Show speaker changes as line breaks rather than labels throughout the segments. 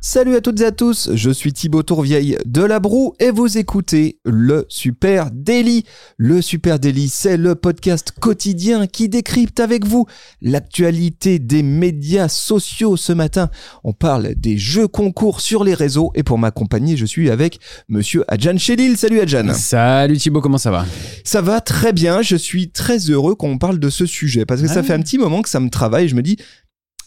Salut à toutes et à tous, je suis Thibaut Tourvieille de La Broue et vous écoutez le Super Daily. Le Super Daily, c'est le podcast quotidien qui décrypte avec vous l'actualité des médias sociaux. Ce matin, on parle des jeux concours sur les réseaux et pour m'accompagner, je suis avec monsieur Adjan Chelil. Salut Adjan.
Salut Thibaut, comment ça va?
Ça va très bien, je suis très heureux qu'on parle de ce sujet parce que ça fait un petit moment que ça me travaille, je me dis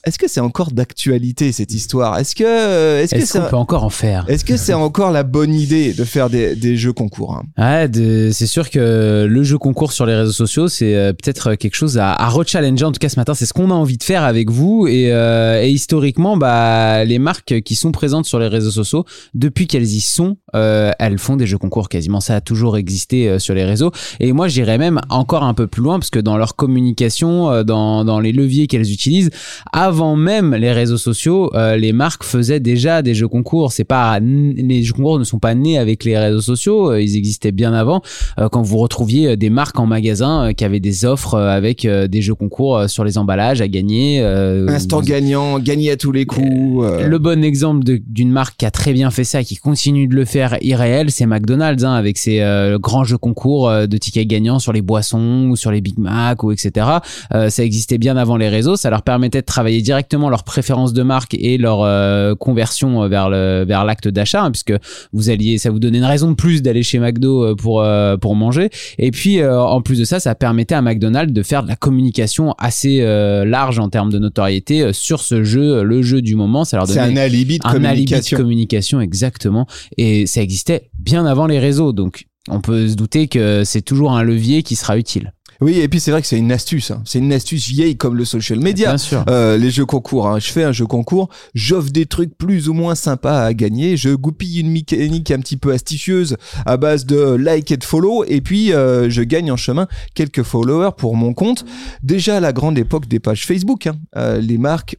est-ce que c'est encore d'actualité cette histoire? Est-ce que euh, est-ce que
Est-ce
c'est
qu'on peut encore en faire?
Est-ce que c'est encore la bonne idée de faire des, des jeux concours hein?
Ouais, de- c'est sûr que le jeu concours sur les réseaux sociaux, c'est euh, peut-être quelque chose à, à rechallenger. En tout cas, ce matin, c'est ce qu'on a envie de faire avec vous. Et, euh, et historiquement, bah, les marques qui sont présentes sur les réseaux sociaux, depuis qu'elles y sont, euh, elles font des jeux concours quasiment. Ça a toujours existé euh, sur les réseaux. Et moi, j'irais même encore un peu plus loin, parce que dans leur communication, euh, dans, dans les leviers qu'elles utilisent, avant même les réseaux sociaux, euh, les marques faisaient déjà des jeux concours. C'est pas les jeux concours ne sont pas nés avec les réseaux sociaux, euh, ils existaient bien avant. Euh, quand vous retrouviez euh, des marques en magasin euh, qui avaient des offres avec des jeux concours sur les emballages à gagner. euh,
Instant gagnant, gagner à tous les coups.
le bon exemple d'une marque qui a très bien fait ça et qui continue de le faire irréel, c'est McDonald's, hein, avec ses grands jeux concours de tickets gagnants sur les boissons ou sur les Big Mac ou etc. Euh, ça existait bien avant les réseaux, ça leur permettait de travailler directement leurs préférences de marque et leur euh, conversion vers le vers l'acte d'achat, hein, puisque vous alliez, ça vous donnait une raison de plus d'aller chez McDo euh, pour euh, pour manger. Et puis euh, en plus de ça, ça permettait à McDonald's de faire de la communication assez euh, large en termes de notoriété euh, sur ce jeu, euh, le jeu du moment. Ça leur
c'est
donnait
un alibi de
un alibi de
communication.
communication exactement et ça existait bien avant les réseaux donc on peut se douter que c'est toujours un levier qui sera utile.
Oui, et puis c'est vrai que c'est une astuce. hein. C'est une astuce vieille comme le social media.
Bien sûr.
Euh, les jeux concours, hein. je fais un jeu concours, j'offre des trucs plus ou moins sympas à gagner, je goupille une mécanique un petit peu astucieuse à base de like et de follow, et puis euh, je gagne en chemin quelques followers pour mon compte. Déjà à la grande époque des pages Facebook, hein, euh, les marques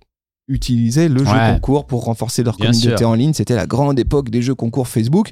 utilisaient le jeu concours pour renforcer leur
Bien
communauté
sûr.
en ligne. C'était la grande époque des jeux concours Facebook.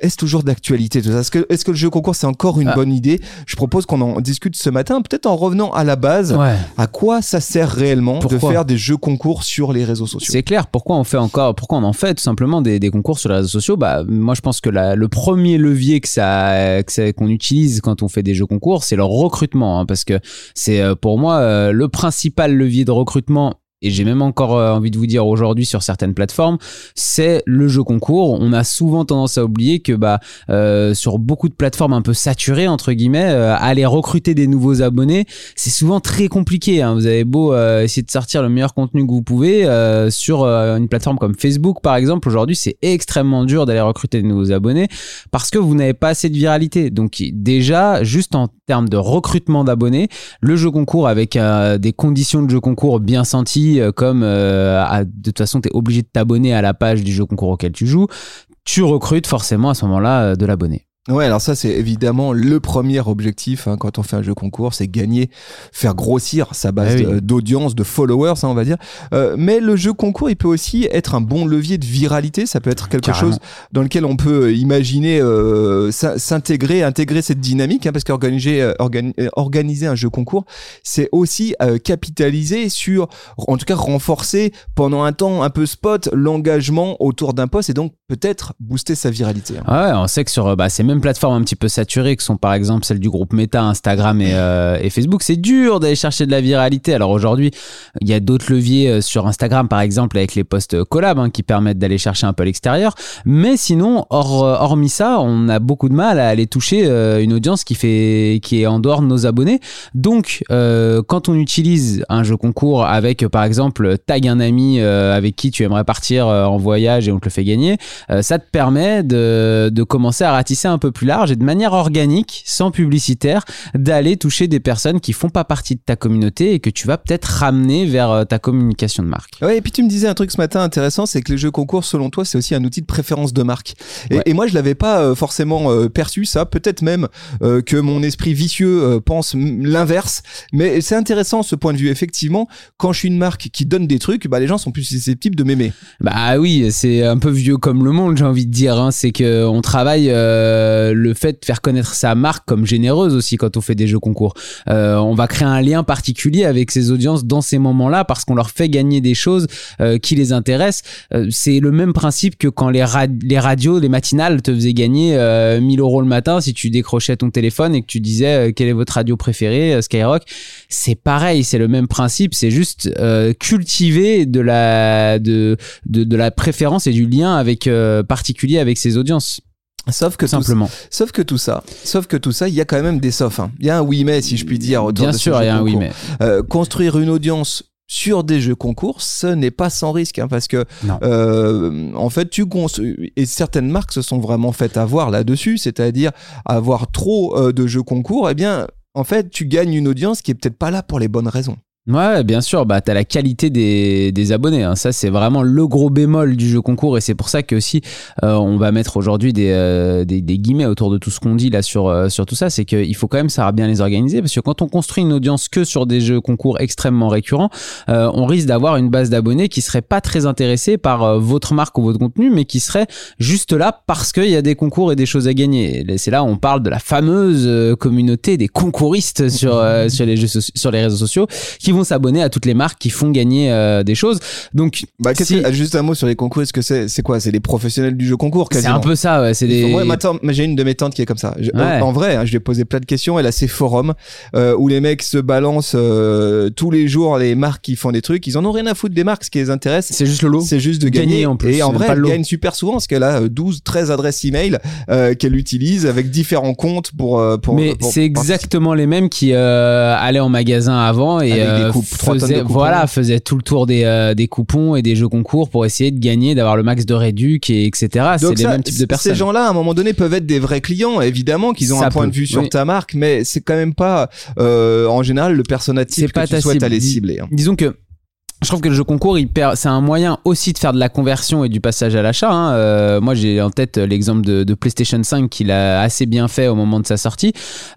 Est-ce toujours d'actualité tout ça? Est-ce que, le jeu concours c'est encore une
Ah.
bonne idée? Je propose qu'on en discute ce matin, peut-être en revenant à la base.
Ouais.
À quoi ça sert réellement de faire des jeux concours sur les réseaux sociaux?
C'est clair. Pourquoi on fait encore, pourquoi on en fait tout simplement des, des concours sur les réseaux sociaux? Bah, moi, je pense que la- le premier levier que ça, qu'on utilise quand on fait des jeux concours, c'est le recrutement, hein, parce que c'est euh, pour moi euh, le principal levier de recrutement. Et j'ai même encore euh, envie de vous dire aujourd'hui sur certaines plateformes, c'est le jeu concours. On a souvent tendance à oublier que bah euh, sur beaucoup de plateformes un peu saturées entre guillemets, euh, aller recruter des nouveaux abonnés, c'est souvent très compliqué. hein. Vous avez beau essayer de sortir le meilleur contenu que vous pouvez sur une plateforme comme Facebook par exemple. Aujourd'hui, c'est extrêmement dur d'aller recruter de nouveaux abonnés parce que vous n'avez pas assez de viralité. Donc déjà, juste en termes de recrutement d'abonnés, le jeu concours avec des conditions de jeu concours bien senties, euh, comme euh, de toute façon, tu es obligé de t'abonner à la page du jeu concours auquel tu joues, tu recrutes forcément à ce moment-là euh, de l'abonné.
Ouais, alors ça c'est évidemment le premier objectif hein, quand on fait un jeu concours, c'est gagner, faire grossir sa base
Ah oui.
de- d'audience, de followers, hein, on va dire. Euh, mais le jeu concours, il peut aussi être un bon levier de viralité. Ça peut être quelque
Carrément.
chose dans lequel on peut imaginer euh, s'in- s'intégrer, intégrer cette dynamique, hein, parce qu'organiser euh, organi- organiser un jeu concours, c'est aussi euh, capitaliser sur, en tout cas renforcer pendant un temps un peu spot l'engagement autour d'un poste et donc peut-être booster sa viralité. hein.
Ah ouais, on sait que sur bah, ces plateformes un petit peu saturées, que sont par exemple celles du groupe Meta, Instagram et, euh, et Facebook, c'est dur d'aller chercher de la viralité. Alors aujourd'hui, il y a d'autres leviers euh, sur Instagram, par exemple, avec les posts collab hein, qui permettent d'aller chercher un peu à l'extérieur. Mais sinon, euh, hormis ça, on a beaucoup de mal à aller toucher une audience qui, fait, qui est en dehors de nos abonnés. Donc, quand on utilise un jeu concours avec, par exemple, tag un ami avec qui tu aimerais partir en voyage et on te le fait gagner, ça te permet de, de commencer à ratisser un peu plus large et de manière organique, sans publicitaire, d'aller toucher des personnes qui font pas partie de ta communauté et que tu vas peut-être ramener vers euh, ta communication de marque.
Ouais, et puis tu me disais un truc ce matin intéressant, c'est que les jeux concours, selon toi, c'est aussi un outil de préférence de marque. Et,
Ouais.
et moi, je l'avais pas euh, forcément euh, perçu ça. Peut-être même que mon esprit vicieux pense l'inverse. Mais c'est intéressant ce point de vue. Effectivement, quand je suis une marque qui donne des trucs, bah les gens sont plus susceptibles de m'aimer.
Bah oui, c'est un peu vieux comme le monde, j'ai envie de dire. hein. C'est que on travaille euh, euh, le fait de faire connaître sa marque comme généreuse aussi quand on fait des jeux concours. Euh, on va créer un lien particulier avec ces audiences dans ces moments-là parce qu'on leur fait gagner des choses euh, qui les intéressent. C'est le même principe que quand les, ra- les radios, les matinales te faisaient gagner euh, 1000 euros le matin si tu décrochais ton téléphone et que tu disais quelle est votre radio préférée, Skyrock. C'est pareil, c'est le même principe, c'est juste cultiver de la de, de la préférence et du lien avec particulier avec ses audiences
Sauf que
tout
sauf que tout ça, sauf que tout ça, il y a quand même des saufs. hein. Il y a un oui mais si je puis dire. autour
Bien
de
sûr, il y a un oui mais
Euh, construire une audience sur des jeux concours, ce n'est pas sans risque, hein, parce que euh, en fait, tu et certaines marques se sont vraiment faites avoir là-dessus, c'est-à-dire avoir trop euh, de jeux concours. Eh bien, en fait, tu gagnes une audience qui est peut-être pas là pour les bonnes raisons.
Ouais, bien sûr, bah t'as la qualité des, des abonnés. hein. Ça, c'est vraiment le gros bémol du jeu concours, et c'est pour ça que aussi euh, on va mettre aujourd'hui des, euh, des, des guillemets autour de tout ce qu'on dit là sur euh, sur tout ça. C'est qu'il faut quand même savoir bien les organiser, parce que quand on construit une audience que sur des jeux concours extrêmement récurrents, euh, on risque d'avoir une base d'abonnés qui serait pas très intéressée par euh, votre marque ou votre contenu, mais qui serait juste là parce qu'il y a des concours et des choses à gagner. C'est là où on parle de la fameuse euh, communauté des concouristes sur sur les jeux soci- sur les réseaux sociaux vont s'abonner à toutes les marques qui font gagner euh, des choses. Donc
Bah,
si-
que- juste un mot sur les concours. Est-ce que c'est c'est quoi? C'est les professionnels du jeu concours
c'est un peu ça, ouais, c'est des
Ouais, j'ai une de mes tantes qui est comme ça. Je-
Ouais.
En, en vrai, hein, je lui ai posé plein de questions. Elle a ses forums euh, où les mecs se balancent euh, tous les jours les marques qui font des trucs. Ils en ont rien à foutre des marques. Ce qui les intéresse,
c'est juste le lot.
c'est juste de gagner.
Gagner en plus,
Et en vrai, elle gagne super souvent parce qu'elle a euh, 12, 13 adresses email euh, qu'elle utilise avec différents comptes pour. euh, pour
Mais c'est exactement les mêmes qui euh, allaient en magasin avant et
Avec des
euh,
coupes,
voilà, faisaient tout le tour des, euh, des coupons et des jeux concours pour essayer de gagner, d'avoir le max de réduc et etc. C'est les mêmes types de personnes.
Ces gens-là, à un moment donné, peuvent être des vrais clients, évidemment, qu'ils ont
Ça
un point de vue sur
oui.
ta marque, mais c'est quand même pas, euh, en général, le persona type que
pas
tu souhaites
cible.
aller cibler. hein.
Disons que je trouve que le jeu concours, c'est un moyen aussi de faire de la conversion et du passage à l'achat. hein. Euh, moi, j'ai en tête l'exemple de, PlayStation 5 qu'il a assez bien fait au moment de sa sortie.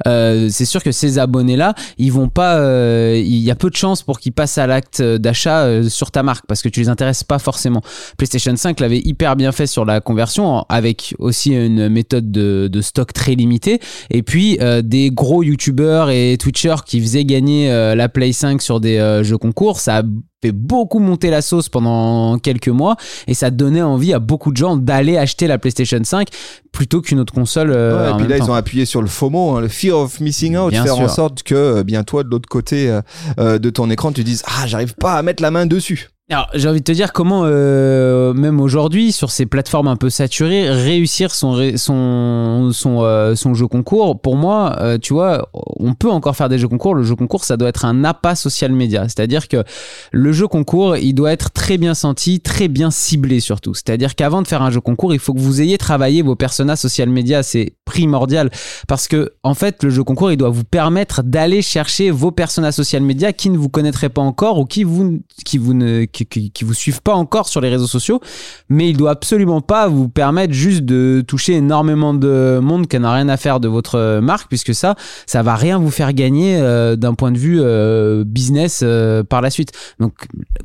Euh, c'est sûr que ces abonnés-là, ils vont pas. euh, Il y a peu de chances pour qu'ils passent à l'acte d'achat euh, sur ta marque parce que tu les intéresses pas forcément. PlayStation 5 l'avait hyper bien fait sur la conversion avec aussi une méthode de, stock très limitée et puis euh, des gros youtubeurs et twitchers qui faisaient gagner euh, la Play 5 sur des euh, jeux concours ça a fait beaucoup monter la sauce pendant quelques mois et ça donnait envie à beaucoup de gens d'aller acheter la PlayStation 5 plutôt qu'une autre console euh,
Ouais, et puis là,
temps.
ils ont appuyé sur le FOMO, hein, le fear of missing out,
Bien
faire en sorte que, euh, bien toi, de l'autre côté euh, de ton écran, tu dises ah, j'arrive pas à mettre la main dessus.
Alors, j'ai envie de te dire comment, euh, même aujourd'hui, sur ces plateformes un peu saturées, réussir son, son, euh, son jeu concours. Pour moi, euh, tu vois, on peut encore faire des jeux concours. Le jeu concours, ça doit être un appât social média. C'est-à-dire que le jeu concours, il doit être très bien senti, très bien ciblé surtout. C'est-à-dire qu'avant de faire un jeu concours, il faut que vous ayez travaillé vos personas social media. C'est primordial parce que, en fait, le jeu concours, il doit vous permettre d'aller chercher vos personas social media qui ne vous connaîtraient pas encore ou qui vous, qui vous ne, qui, qui vous suivent pas encore sur les réseaux sociaux. Mais il doit absolument pas vous permettre juste de toucher énormément de monde qui n'a rien à faire de votre marque puisque ça, ça va rien vous faire gagner euh, d'un point de vue euh, business euh, par la suite. Donc,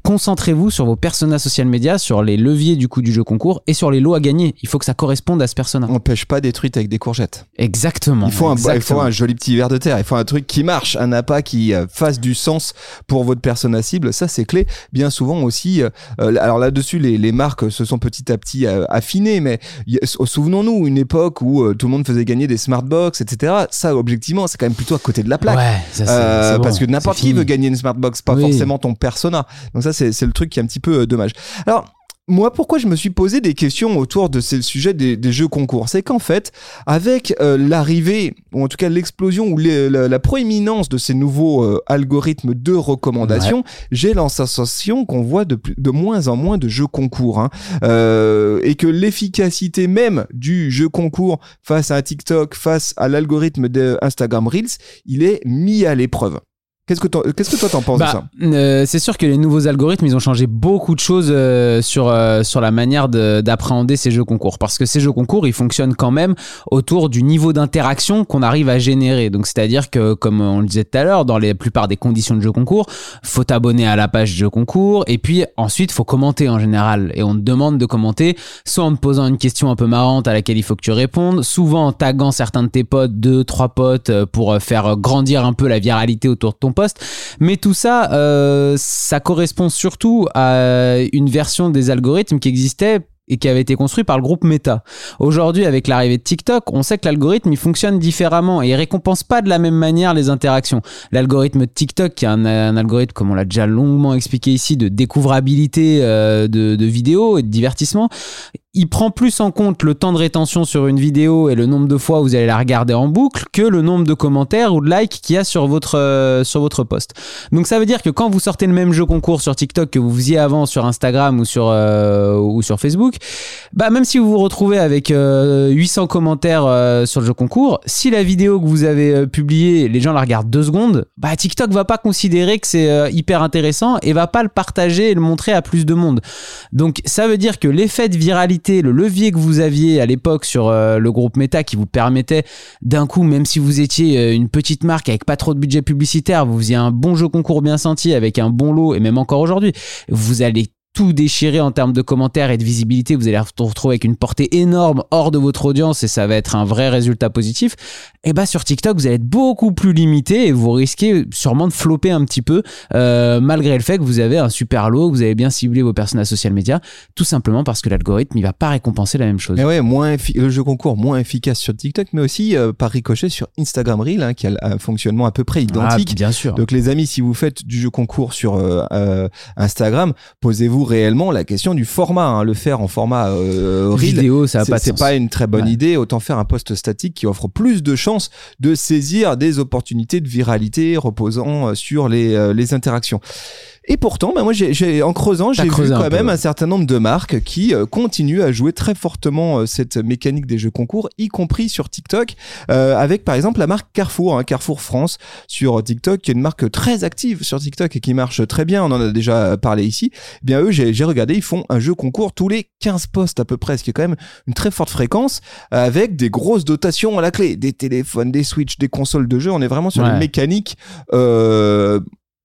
concentrez-vous sur vos personas social media, sur les leviers du coup du jeu concours et sur les lots à gagner. Il faut que ça corresponde à ce persona.
On pêche pas des truites avec des courgettes.
Exactement.
Il faut, un, il faut
exactement.
un joli petit verre de terre. Il faut un truc qui marche, un appât qui fasse du sens pour votre persona cible. Ça, c'est clé. Bien souvent aussi, euh, euh, alors là-dessus, les, les marques se sont petit à petit euh, affinées, mais a- souvenons-nous, une époque où tout le monde faisait gagner des smartbox, etc. Ça, objectivement, c'est quand même plutôt à côté de la plaque.
Ouais, ça, c'est-
Euh,
c'est bon,
parce que n'importe qui
fini.
veut gagner une smartbox, pas
Oui.
forcément ton persona. Donc ça, c'est c'est le truc qui est un petit peu dommage. Alors. Moi, pourquoi je me suis posé des questions autour de ce sujet des, des jeux concours? C'est qu'en fait, avec euh, l'arrivée, ou en tout cas l'explosion ou les- la, la proéminence de ces nouveaux euh, algorithmes de recommandation, j'ai sensation qu'on voit de, de moins en moins de jeux concours. hein. Euh, et que l'efficacité même du jeu concours face à un TikTok, face à l'algorithme de Instagram Reels, il est mis à l'épreuve. Qu'est-ce que, toi- qu'est-ce que toi t'en penses de
Bah,
ça
euh, c'est sûr que les nouveaux algorithmes, ils ont changé beaucoup de choses euh, sur, euh, sur la manière de- d'appréhender ces jeux concours. Parce que ces jeux concours, ils fonctionnent quand même autour du niveau d'interaction qu'on arrive à générer. Donc, c'est-à-dire que, comme on le disait tout à l'heure, dans la plupart des conditions de jeu concours, faut t'abonner à la page jeu concours. Et puis, ensuite, faut commenter en général. Et on te demande de commenter, soit en te posant une question un peu marrante à laquelle il faut que tu répondes, souvent en taguant certains de tes potes, deux, trois potes, pour faire grandir un peu la viralité autour de ton Mais tout ça, euh, ça correspond surtout à une version des algorithmes qui existait et qui avait été construit par le groupe Meta. Aujourd'hui, avec l'arrivée de TikTok, on sait que l'algorithme fonctionne différemment et récompense pas de la même manière les interactions. L'algorithme de TikTok, qui est un, un algorithme, comme on l'a déjà longuement expliqué ici, de découvrabilité euh, de, de vidéos et de divertissement, il prend plus en compte le temps de rétention sur une vidéo et le nombre de fois où vous allez la regarder en boucle que le nombre de commentaires ou de likes qu'il y a sur votre, euh, sur votre post. Donc ça veut dire que quand vous sortez le même jeu concours sur TikTok que vous faisiez avant sur Instagram ou sur, euh, ou sur Facebook, bah même si vous vous retrouvez avec euh, 800 commentaires euh, sur le jeu concours, si la vidéo que vous avez publiée, les gens la regardent deux secondes, bah TikTok va pas considérer que c'est hyper intéressant et va pas le partager et le montrer à plus de monde. Donc ça veut dire que l'effet de viralité, le levier que vous aviez à l'époque sur euh, le groupe Meta qui vous permettait d'un coup, même si vous étiez euh, une petite marque avec pas trop de budget publicitaire, vous faisiez un bon jeu concours bien senti avec un bon lot et même encore aujourd'hui, vous allez tout déchirer en termes de commentaires et de visibilité, vous allez vous retrouver avec une portée énorme hors de votre audience et ça va être un vrai résultat positif. Et bah sur TikTok, vous allez être beaucoup plus limité et vous risquez sûrement de flopper un petit peu euh, malgré le fait que vous avez un super lot, que vous avez bien ciblé vos personnages social médias, tout simplement parce que l'algorithme il va pas récompenser la même chose.
Mais ouais, moins le jeu concours moins efficace sur TikTok, mais aussi euh, par ricochet sur Instagram Reel, hein, qui a un fonctionnement à peu près identique.
Ah, bien sûr.
Donc les amis, si vous faites du jeu concours sur euh, euh, Instagram, posez-vous réellement la question du format. hein. Le faire en format euh, Reel,
vidéo, ça a pas
c'est pas une très bonne
Ouais.
idée. Autant faire un post statique qui offre plus de chances de saisir des opportunités de viralité reposant euh, sur les, euh, les interactions. Et pourtant, bah moi, en creusant, j'ai vu quand même un certain nombre de marques qui euh, continuent à jouer très fortement euh, cette mécanique des jeux concours, y compris sur TikTok, euh, avec par exemple la marque Carrefour, hein, Carrefour France sur TikTok, qui est une marque très active sur TikTok et qui marche très bien. On en a déjà parlé ici. Eh bien eux, j'ai, regardé, ils font un jeu concours tous les 15 postes à peu près, ce qui est quand même une très forte fréquence, euh, avec des grosses dotations à la clé, des téléphones, des Switch, des consoles de jeu. On est vraiment sur
Ouais.
une mécanique.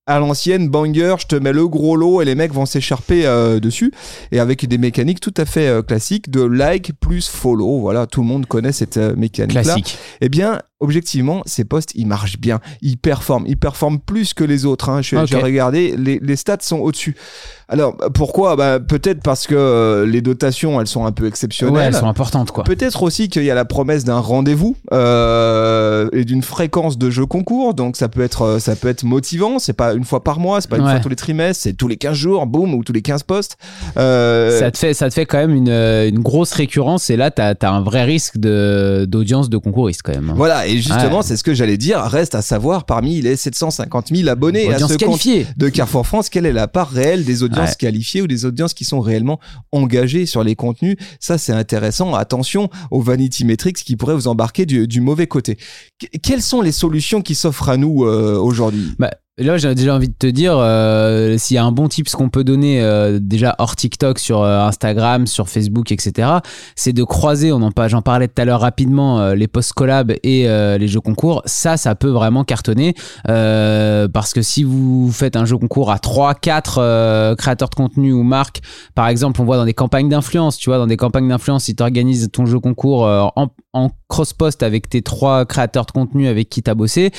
À l'ancienne, banger, je te mets le gros lot et les mecs vont s'écharper euh, dessus. Et avec des mécaniques tout à fait euh, classiques de like plus follow. Voilà, tout le monde connaît cette euh, mécanique-là.
Classique.
Eh bien, objectivement, ces postes, ils marchent bien. Ils performent. Ils performent plus que les autres. Hein. J'ai regardé, les, les stats sont au-dessus. Alors, pourquoi? Bah, Peut-être parce que euh, les dotations, elles sont un peu
Ouais,
exceptionnelles.
elles sont importantes quoi.
Peut-être aussi qu'il y a la promesse d'un rendez-vous euh, et d'une fréquence de jeu concours, donc ça peut être euh, ça peut être motivant. C'est pas une fois par mois, c'est pas une
Ouais.
fois tous les trimestres, c'est tous les 15 jours, boum, ou tous les 15 postes. Euh,
Ça te fait, ça te fait quand même une, une grosse récurrence et là t'as as un vrai risque de d'audience de concouristes quand même. hein.
Voilà, et justement,
Ouais.
c'est ce que j'allais dire. Reste à savoir parmi les 750 000 abonnés à ce compte
qualifiée.
de Carrefour France, quelle est la part réelle des audiences
Ouais.
qualifiées ou des audiences qui sont réellement engagées sur les contenus? Ça, c'est intéressant. Attention aux vanity metrics qui pourraient vous embarquer du, du mauvais côté. Que- quelles sont les solutions qui s'offrent à nous euh, aujourd'hui?
Bah, là, j'ai déjà envie de te dire, euh, s'il y a un bon tips qu'on peut donner euh, déjà hors TikTok, sur euh, Instagram, sur Facebook, etc., c'est de croiser, on j'en parlais tout à l'heure rapidement, les post collab et les jeux concours. Ça, ça peut vraiment cartonner parce que si vous faites un jeu concours à 3, 4 euh, créateurs de contenu ou marques, par exemple, on voit dans des campagnes d'influence, tu vois, dans des campagnes d'influence, si tu organises ton jeu concours en cross-post avec tes trois créateurs de contenu avec qui tu as bossé,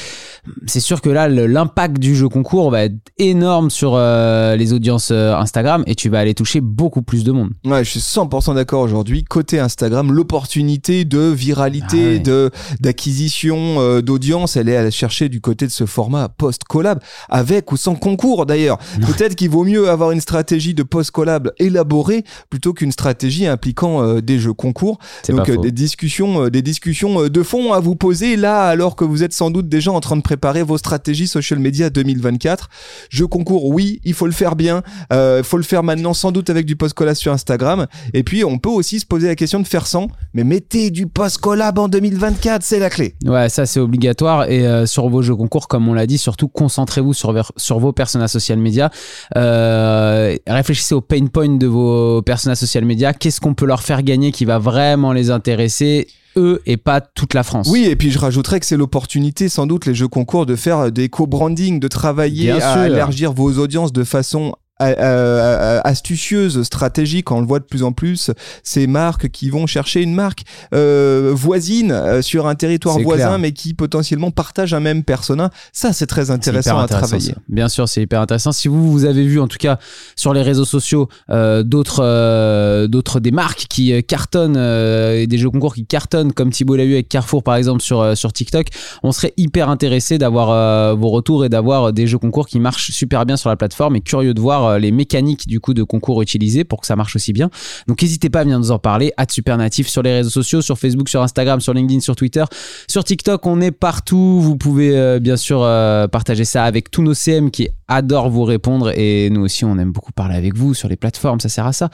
c'est sûr que là, l'impact du jeu concours va être énorme sur euh, les audiences euh, Instagram et tu vas aller toucher beaucoup plus de monde.
Ouais, je suis 100% d'accord aujourd'hui. Côté Instagram, l'opportunité de viralité,
Ah ouais.
de d'acquisition euh, d'audience, elle est à chercher du côté de ce format post-collab, avec ou sans concours d'ailleurs. Peut-être qu'il vaut mieux avoir une stratégie de post-collab élaborée plutôt qu'une stratégie impliquant euh, des jeux concours. Donc des discussions, des discussions euh, de fond à vous poser là, alors que vous êtes sans doute déjà en train de préparer vos stratégies social media 2024. Jeu concours, oui, il faut le faire bien. Il faut le faire maintenant sans doute avec du post-collab sur Instagram. Et puis on peut aussi se poser la question de faire sans, mais mettez du post-collab en 2024, c'est la clé.
Ouais, ça c'est obligatoire. Et sur vos jeux concours, comme on l'a dit, surtout concentrez-vous sur, sur vos personnages social media. réfléchissez au pain point de vos personnages social media. Qu'est-ce qu'on peut leur faire gagner qui va vraiment les intéresser? Eux et pas toute la France.
Oui, et puis je rajouterais que c'est l'opportunité, sans doute, les jeux concours, de faire des co-branding, de travailler à élargir vos audiences de façon astucieuse, stratégique, on le voit de plus en plus, ces marques qui vont chercher une marque euh, voisine euh, sur un territoire voisin, mais qui potentiellement partage un même persona. Ça, c'est très intéressant, à travailler.
Bien sûr, c'est hyper intéressant. Si vous, vous avez vu, en tout cas, sur les réseaux sociaux, euh, d'autres, d'autres des marques qui cartonnent, des jeux concours qui cartonnent, comme Thibault l'a eu avec Carrefour, par exemple, sur, sur TikTok, on serait hyper intéressé d'avoir vos retours et d'avoir des jeux concours qui marchent super bien sur la plateforme et curieux de voir euh, les mécaniques du coup de concours utilisés pour que ça marche aussi bien. Donc n'hésitez pas à venir nous en parler. À Supernatif sur les réseaux sociaux, sur Facebook, sur Instagram, sur LinkedIn, sur Twitter, sur TikTok, on est partout. Vous pouvez euh, bien sûr euh, partager ça avec tous nos CM qui adorent vous répondre et nous aussi on aime beaucoup parler avec vous sur les plateformes, ça sert à ça.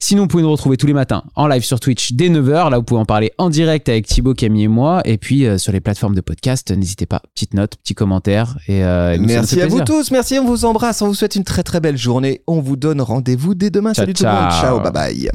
Sinon vous pouvez nous retrouver tous les matins en live sur Twitch dès 9h, là vous pouvez en parler en direct avec Thibaut, Camille et moi et puis sur les plateformes de podcast, n'hésitez pas, petite note, petit commentaire et,
merci à vous tous, merci, on vous embrasse, on vous souhaite une très très belle journée on vous donne rendez-vous dès demain. Salut tout le monde. Ciao, bye bye.